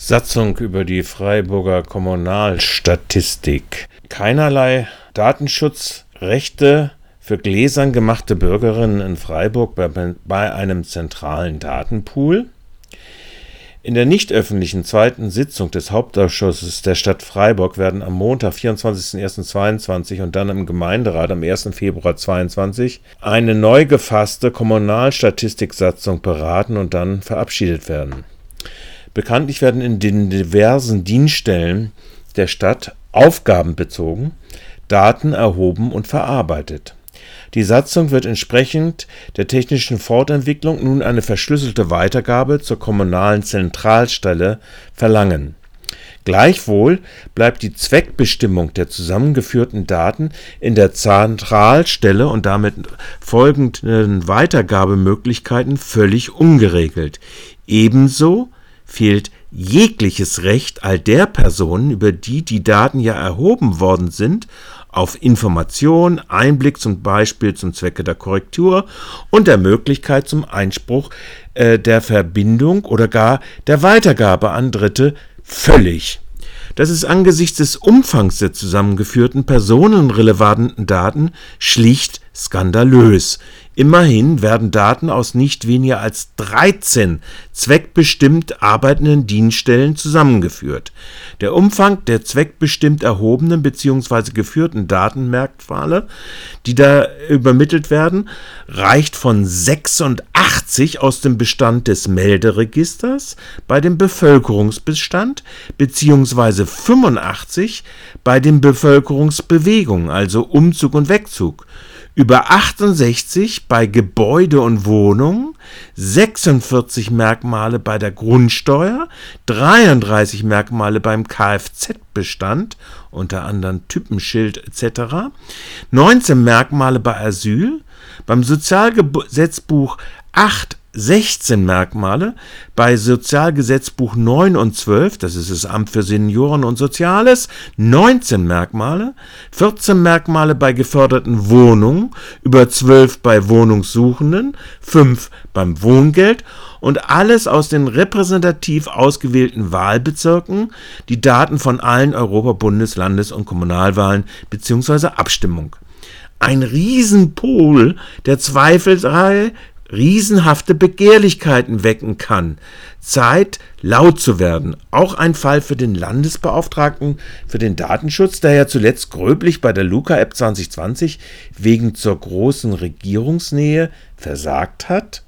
Satzung über die Freiburger Kommunalstatistik. Keinerlei Datenschutzrechte für gläsern gemachte Bürgerinnen in Freiburg bei, bei einem zentralen Datenpool. In der nicht öffentlichen zweiten Sitzung des Hauptausschusses der Stadt Freiburg werden am Montag, 24.01.22 und dann im Gemeinderat am 1. Februar 22 eine neu gefasste Kommunalstatistiksatzung beraten und dann verabschiedet werden. Bekanntlich werden in den diversen Dienststellen der Stadt aufgabenbezogen Daten erhoben und verarbeitet. Die Satzung wird entsprechend der technischen Fortentwicklung nun eine verschlüsselte Weitergabe zur kommunalen Zentralstelle verlangen. Gleichwohl bleibt die Zweckbestimmung der zusammengeführten Daten in der Zentralstelle und damit folgenden Weitergabemöglichkeiten völlig ungeregelt. Ebenso fehlt jegliches Recht all der Personen, über die die Daten ja erhoben worden sind, auf Information, Einblick zum Beispiel zum Zwecke der Korrektur und der Möglichkeit zum Einspruch äh, der Verbindung oder gar der Weitergabe an Dritte völlig. Das ist angesichts des Umfangs der zusammengeführten personenrelevanten Daten schlicht skandalös. Immerhin werden Daten aus nicht weniger als 13 zweckbestimmt arbeitenden Dienststellen zusammengeführt. Der Umfang der zweckbestimmt erhobenen bzw. geführten Datenmerkmale, die da übermittelt werden, reicht von 86 aus dem Bestand des Melderegisters bei dem Bevölkerungsbestand bzw. 85 bei den Bevölkerungsbewegungen, also Umzug und Wegzug über 68 bei Gebäude und Wohnungen, 46 Merkmale bei der Grundsteuer, 33 Merkmale beim Kfz-Bestand, unter anderem Typenschild etc., 19 Merkmale bei Asyl, beim Sozialgesetzbuch 8 16 Merkmale, bei Sozialgesetzbuch 9 und 12, das ist das Amt für Senioren und Soziales, 19 Merkmale, 14 Merkmale bei geförderten Wohnungen, über 12 bei Wohnungssuchenden, 5 beim Wohngeld und alles aus den repräsentativ ausgewählten Wahlbezirken, die Daten von allen Europa-, Bundes-, Landes- und Kommunalwahlen bzw. Abstimmung. Ein Riesenpol der zweifelsfrei riesenhafte Begehrlichkeiten wecken kann. Zeit, laut zu werden. Auch ein Fall für den Landesbeauftragten für den Datenschutz, der ja zuletzt gröblich bei der Luca-App 2020 wegen zur großen Regierungsnähe versagt hat?